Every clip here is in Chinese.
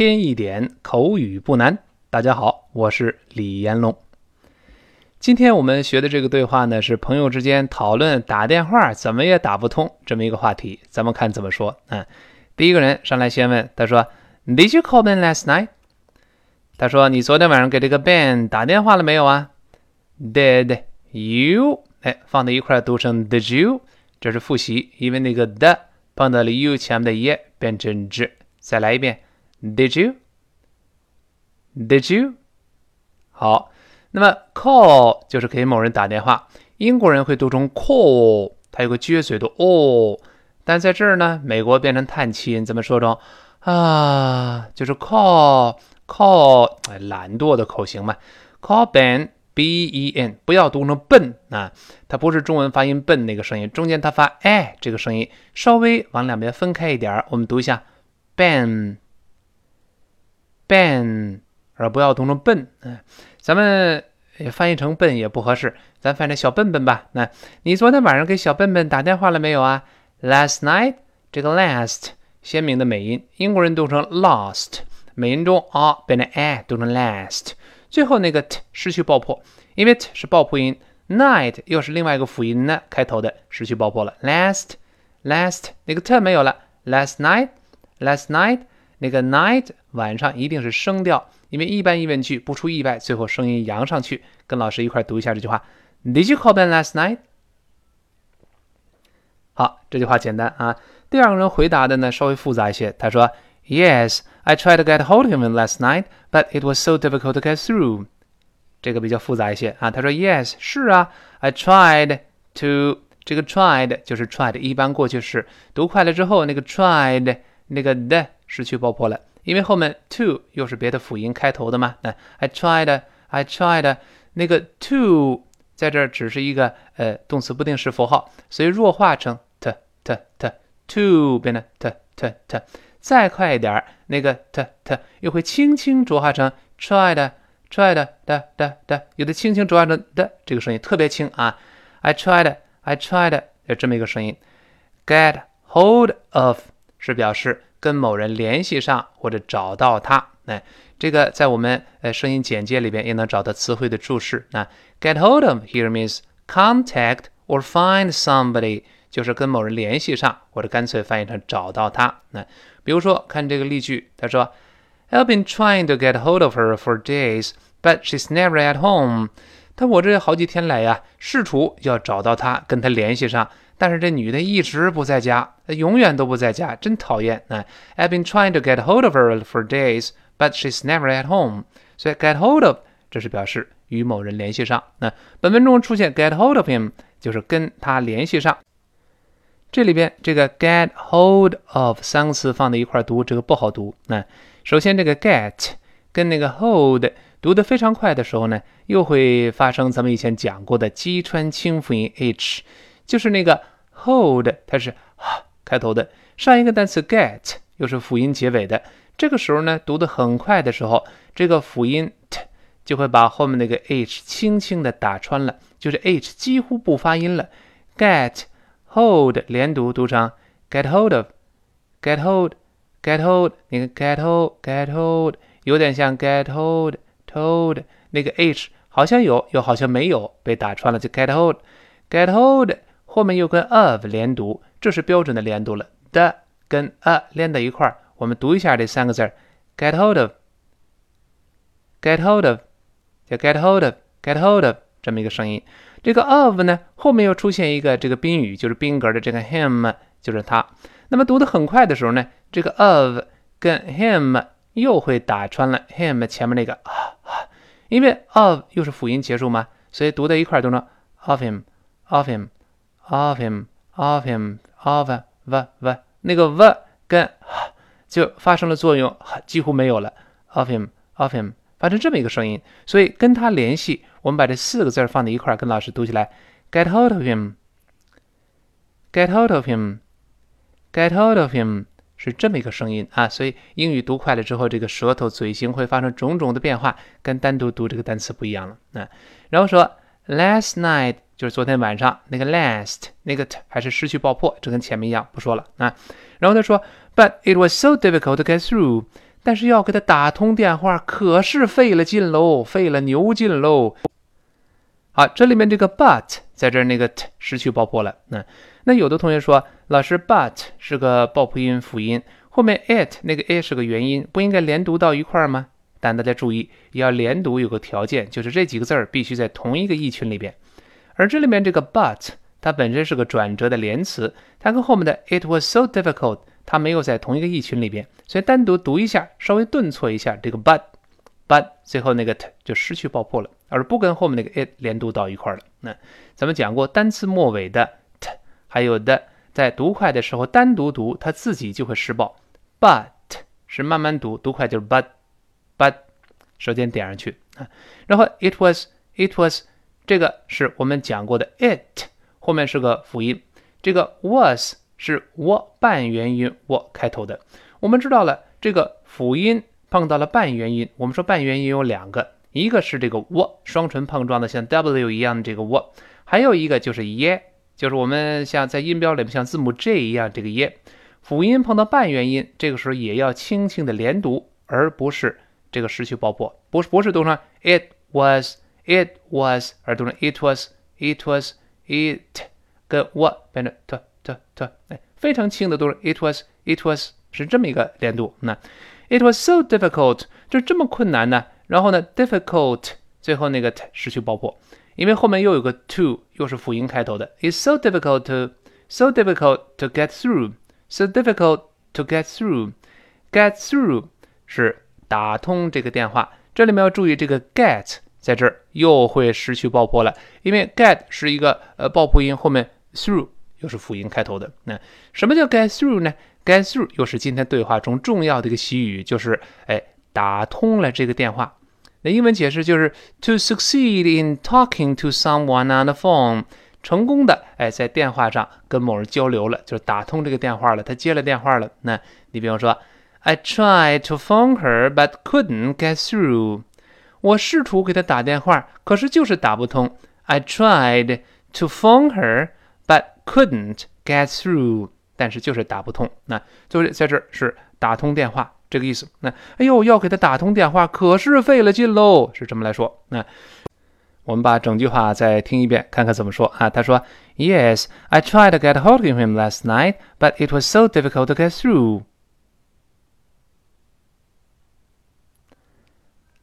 添一点口语不难。大家好，我是李彦龙。今天我们学的这个对话呢，是朋友之间讨论打电话怎么也打不通这么一个话题。咱们看怎么说。嗯，第一个人上来先问，他说：“Did you call Ben last night？” 他说：“你昨天晚上给这个 Ben 打电话了没有啊？”Did you？哎，放在一块读成 Did you？这是复习，因为那个的碰到了 you 前面的 “e” 变成 z。再来一遍。Did you? Did you? 好，那么 call 就是给某人打电话，英国人会读成 call，它有个撅嘴的 o，但在这儿呢，美国变成叹气音，怎么说中啊？就是 call call，哎，懒惰的口型嘛。Call Ben B E N，不要读成笨啊，它不是中文发音笨那个声音，中间它发哎这个声音，稍微往两边分开一点我们读一下 Ben。Ben，而不要读成笨，嗯，咱们翻译成笨也不合适，咱翻译成小笨笨吧。那你昨天晚上给小笨笨打电话了没有啊？Last night，这个 last 鲜明的美音，英国人读成 lost，美音中啊变成 a 读成 last，最后那个 t 失去爆破，因为 t 是爆破音，night 又是另外一个辅音呢开头的，失去爆破了。Last，last 那个 t 没有了。Last night，last night。那个 night 晚上一定是声调，因为一般疑问句不出意外，最后声音扬上去。跟老师一块读一下这句话：Did you call Ben last night？好，这句话简单啊。第二个人回答的呢稍微复杂一些，他说：Yes, I tried to get hold of him last night, but it was so difficult to get through。这个比较复杂一些啊。他说：Yes，是啊，I tried to。这个 tried 就是 tried 一般过去式，读快了之后那个 tried 那个的。失去爆破了，因为后面 to 又是别的辅音开头的嘛。那 I tried, I tried，那个 to 在这儿只是一个呃动词不定式符号，所以弱化成 t t t to 变成 t t t。再快一点，那个 t t 又会轻轻浊化成 tried, tried 的的的，有的轻轻浊化成的这个声音特别轻啊。I tried, I tried，有这么一个声音。Get hold of 是表示。跟某人联系上或者找到他，哎，这个在我们呃声音简介里边也能找到词汇的注释。那 get hold of here means contact or find somebody，就是跟某人联系上，或者干脆翻译成找到他。那比如说看这个例句，他说，I've been trying to get hold of her for days, but she's never at home。他我这好几天来呀，试图要找到她，跟她联系上。但是这女的一直不在家，永远都不在家，真讨厌。那 I've been trying to get hold of her for days, but she's never at home。所以 get hold of 这是表示与某人联系上。那本文中出现 get hold of him 就是跟他联系上。这里边这个 get hold of 三个词放在一块读，这个不好读。那首先这个 get 跟那个 hold 读得非常快的时候呢，又会发生咱们以前讲过的击穿清辅音 h。就是那个 hold，它是开头的。上一个单词 get 又是辅音结尾的。这个时候呢，读得很快的时候，这个辅音 t 就会把后面那个 h 轻轻的打穿了，就是 h 几乎不发音了。get hold 连读读成 get hold of，get hold，get hold，你看 get hold，get hold 有点像 get hold told 那个 h 好像有，又好像没有被打穿了，就 get hold，get hold。后面又跟 of 连读，这是标准的连读了。的跟 a 连在一块儿，我们读一下这三个字儿：get hold of，get hold of，叫 get hold of，get hold of 这么一个声音。这个 of 呢，后面又出现一个这个宾语，就是宾格的这个 him，就是他。那么读得很快的时候呢，这个 of 跟 him 又会打穿了 him 前面那个，因为 of 又是辅音结束嘛，所以读在一块儿读成 of him，of him。of him, of him, of v v 那个 v 跟就发生了作用，几乎没有了。of him, of him，发生这么一个声音，所以跟他联系，我们把这四个字放在一块儿，跟老师读起来：get hold of him, get hold of him, get hold of him，是这么一个声音啊。所以英语读快了之后，这个舌头、嘴型会发生种种的变化，跟单独读这个单词不一样了啊。然后说 last night。就是昨天晚上那个 last 那个 t 还是失去爆破，这跟前面一样，不说了啊。然后他说，But it was so difficult to get through。但是要给他打通电话，可是费了劲喽，费了牛劲喽。好，这里面这个 but 在这儿那个 t 失去爆破了。那那有的同学说，老师 but 是个爆破音辅音，后面 it 那个 a 是个元音，不应该连读到一块儿吗？但大家注意，要连读有个条件，就是这几个字儿必须在同一个意群里边。而这里面这个 but 它本身是个转折的连词，它跟后面的 it was so difficult 它没有在同一个意群里边，所以单独读一下，稍微顿挫一下这个 but。but 最后那个 t 就失去爆破了，而不跟后面那个 it 连读到一块儿了。那咱们讲过，单词末尾的 t 还有的，在读快的时候单独读，它自己就会失爆。but 是慢慢读，读快就是 but but，舌尖点上去啊。然后 it was it was 这个是我们讲过的 it 后面是个辅音，这个 was 是我半元音我开头的。我们知道了这个辅音。碰到了半元音，我们说半元音有两个，一个是这个 w 双唇碰撞的像 w 一样的这个 w，还有一个就是耶，就是我们像在音标里面像字母 j 一样这个耶。辅音碰到半元音，这个时候也要轻轻的连读，而不是这个失去爆破，不是不是读成 it was it was，而读成 it was it was it，跟 w 变成 t t t，哎，非常轻的读成 it was it was，是这么一个连读，那。It was so difficult，就这么困难呢。然后呢，difficult 最后那个 t 失去爆破，因为后面又有个 to，又是辅音开头的。It's so difficult to，so difficult to get through，so difficult to get through，get through 是打通这个电话。这里面要注意这个 get 在这儿又会失去爆破了，因为 get 是一个呃爆破音，后面 through 又是辅音开头的。那什么叫 get through 呢？Get through 又是今天对话中重要的一个习语，就是哎打通了这个电话。那英文解释就是 to succeed in talking to someone on the phone，成功的哎在电话上跟某人交流了，就是打通这个电话了，他接了电话了。那你比方说，I tried to phone her but couldn't get through，我试图给她打电话，可是就是打不通。I tried to phone her but couldn't get through。但是就是打不通，那就是在这儿是打通电话这个意思。那哎呦，要给他打通电话，可是费了劲喽，是这么来说。那我们把整句话再听一遍，看看怎么说啊？他说：“Yes, I tried to get hold of him last night, but it was so difficult to get through.”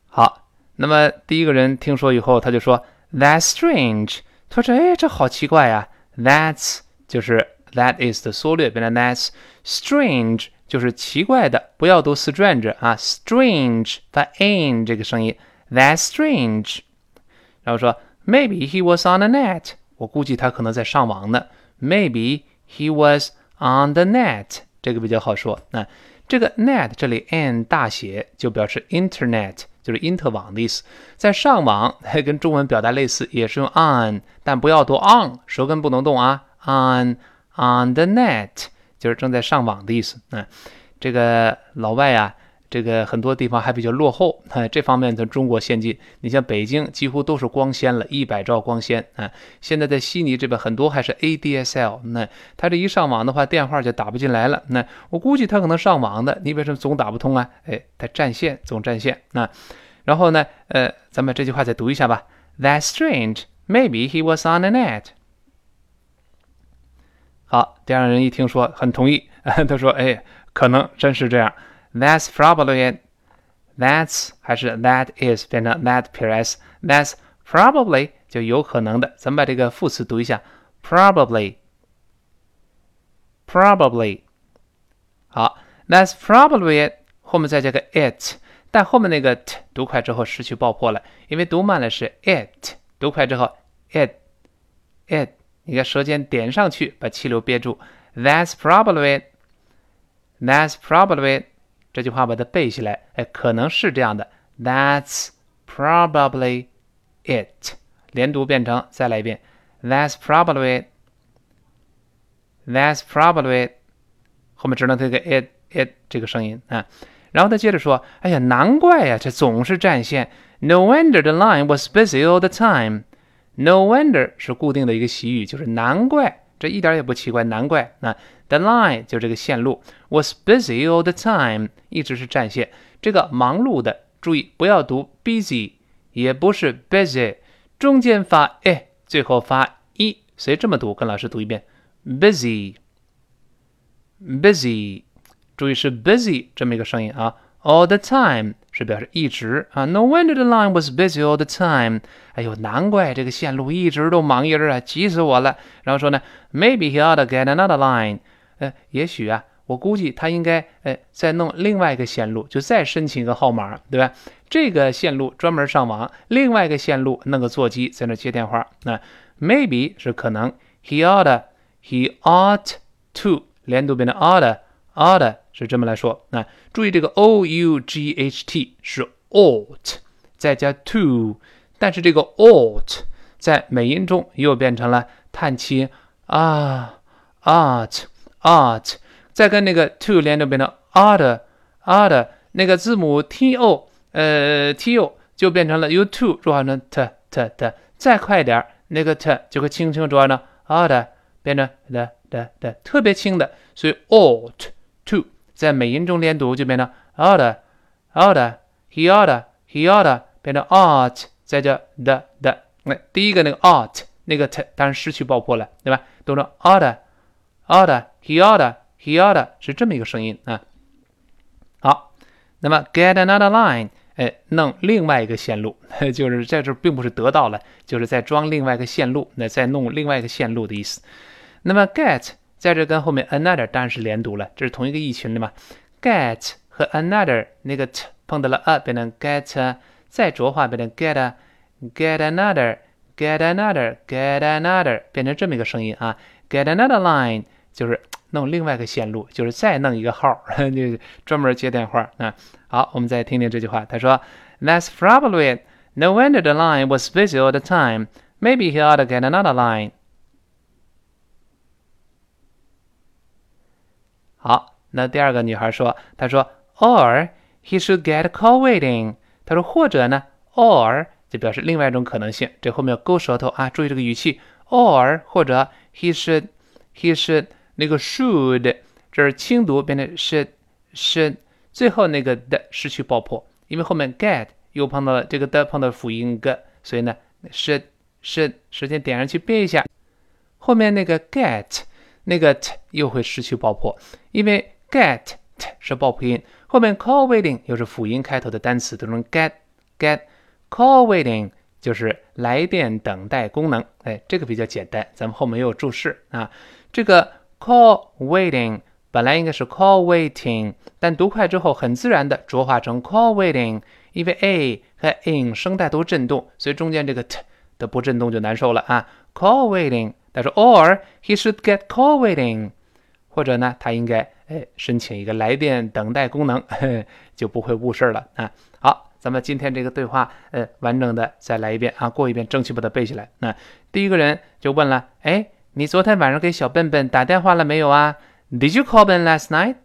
好，那么第一个人听说以后，他就说：“That's strange。”他说：“哎，这好奇怪呀。”That's 就是。That is 的缩略，变成 That's strange， 就是奇怪的，不要读 strange 啊，strange 发 n 这个声音，That's strange。然后说 Maybe he was on the net，我估计他可能在上网呢。Maybe he was on the net，这个比较好说。那这个 net 这里 n 大写就表示 internet，就是因特网的意思。在上网跟中文表达类似，也是用 on，但不要读 on，舌根不能动啊，on。On the net 就是正在上网的意思。嗯，这个老外啊，这个很多地方还比较落后。啊，这方面的中国先进。你像北京几乎都是光纤了，一百兆光纤。啊，现在在悉尼这边很多还是 ADSL。那他这一上网的话，电话就打不进来了。那我估计他可能上网的，你为什么总打不通啊？哎，他占线，总占线。那然后呢，呃，咱们这句话再读一下吧。That's strange. Maybe he was on the net. 好，第二人一听说很同意，他说：“哎，可能真是这样。”That's probably it. That's 还是 that is 变成 that plus That's probably 就有可能的。咱们把这个副词读一下：probably, probably。好，That's probably it。后面再加个 it，但后面那个 t 读快之后失去爆破了，因为读慢了是 it，读快之后 it, it。你看舌尖点上去，把气流憋住。That's probably that's probably 这句话把它背下来，哎，可能是这样的。That's probably it. 连读变成，再来一遍。That's probably that's probably 后面只能这个 it it 这个声音啊。然后他接着说：“哎呀，难怪呀，这总是占线。No wonder the line was busy all the time.” No wonder 是固定的一个习语，就是难怪这一点也不奇怪，难怪。那 the line 就这个线路 was busy all the time，一直是占线。这个忙碌的，注意不要读 busy，也不是 busy，中间发 e，最后发 e，所以这么读，跟老师读一遍，busy，busy，注意是 busy 这么一个声音啊。All the time 是表示一直啊。No wonder the line was busy all the time。哎呦，难怪这个线路一直都忙音儿啊，急死我了。然后说呢，Maybe he ought to get another line。呃，也许啊，我估计他应该呃再弄另外一个线路，就再申请一个号码，对吧？这个线路专门上网，另外一个线路弄个座机在那接电话。那 maybe 是可能，he ought，he ought to 连读变成 ought。Ought 是这么来说，那注意这个 o u g h t 是 ought 再加 to，但是这个 ought 在美音中又变成了叹气啊 ought ought，再跟那个 to 连着变成 ought ought，那个字母 t o 呃 t o 就变成了 you to 转化成 t t t，再快点那个 t 就会轻轻转成 ought 变成的的的特别轻的，所以 ought。To 在美音中连读就变成 ought，ought，he ought，he ought 变成 ought，再加 the the，那第一个那个 out 那个 t 当然失去爆破了，对吧？读成 ought，ought，he ought，he ought 是这么一个声音啊。好，那么 get another line，哎，弄另外一个线路，就是在这并不是得到了，就是在装另外一个线路，那再弄另外一个线路的意思。那么 get。在这跟后面 another 当然是连读了，这是同一个意群的嘛。get 和 another 那个 t 碰到了 a 变成 get，再浊化变成 get，get another，get another，get another，变成这么一个声音啊。get another line 就是弄另外一个线路，就是再弄一个号，就专门接电话啊。好，我们再听听这句话，他说：That's probably it. No wonder the line was busy all the time. Maybe he ought to get another line. 好，那第二个女孩说：“她说，or he should get call waiting。她说或者呢，or 就表示另外一种可能性。这后面要勾舌头啊，注意这个语气。or 或者 he should，he should 那个 should 这是轻读变成 should should，最后那个的失去爆破，因为后面 get 又碰到了这个的碰到辅音 g，所以呢 should should 时间点上去背一下，后面那个 get。”那个 t 又会失去爆破，因为 get t 是爆破音，后面 call waiting 又是辅音开头的单词，都能 get get call waiting 就是来电等待功能。哎，这个比较简单，咱们后面也有注释啊。这个 call waiting 本来应该是 call waiting，但读快之后很自然的浊化成 call waiting，因为 a 和 in 声带都震动，所以中间这个 t 的不震动就难受了啊。call waiting。他说，or he should get call waiting，或者呢，他应该哎申请一个来电等待功能，就不会误事了啊。好，咱们今天这个对话，呃，完整的再来一遍啊，过一遍，争取把它背下来。那第一个人就问了，哎，你昨天晚上给小笨笨打电话了没有啊？Did you call Ben last night？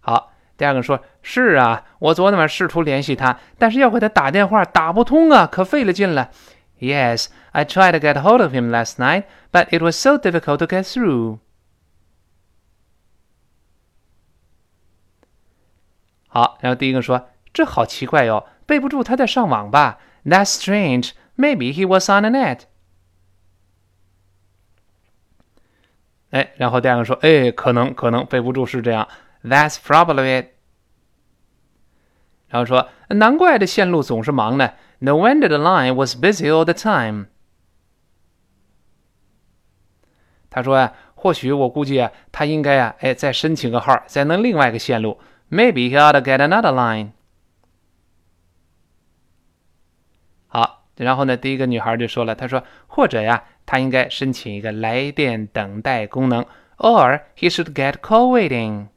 好，第二个说，是啊，我昨天晚上试图联系他，但是要给他打电话打不通啊，可费了劲了。Yes, I tried to get hold of him last night, but it was so difficult to get through. 好，然后第一个说：“这好奇怪哟，背不住他在上网吧？That's strange. Maybe he was on the net.” 哎，然后第二个说：“哎，可能可能背不住是这样。That's probably it.” 然后说：“难怪这线路总是忙呢。” No wonder the line was busy all the time. 他说呀，或许我估计啊，他应该啊，哎，再申请个号，再弄另外一个线路。Maybe he ought to get another line. 好，然后呢，第一个女孩就说了，她说，或者呀，他应该申请一个来电等待功能，or he should get call waiting.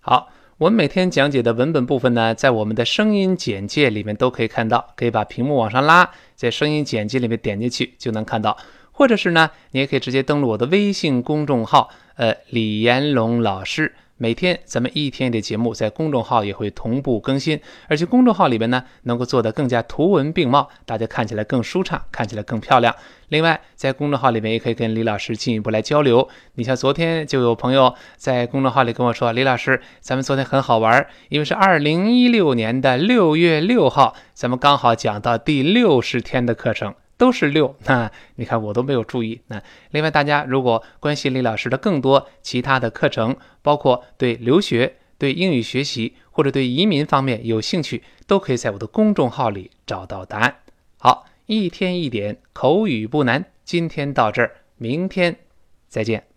好。 我们每天讲解的文本部分呢，在我们的声音简介里面都可以看到，可以把屏幕往上拉，在声音简介里面点进去就能看到，或者是呢，你也可以直接登录我的微信公众号，呃，李延龙老师，每天咱们一天的节目在公众号也会同步更新，而且公众号里边呢能够做得更加图文并茂，大家看起来更舒畅，看起来更漂亮。另外，在公众号里面也可以跟李老师进一步来交流。你像昨天就有朋友在公众号里跟我说：“李老师，咱们昨天很好玩，因为是二零一六年的六月六号，咱们刚好讲到第六十天的课程。”都是六，那你看我都没有注意。那另外，大家如果关心李老师的更多其他的课程，包括对留学、对英语学习或者对移民方面有兴趣，都可以在我的公众号里找到答案。好，一天一点口语不难，今天到这儿，明天再见。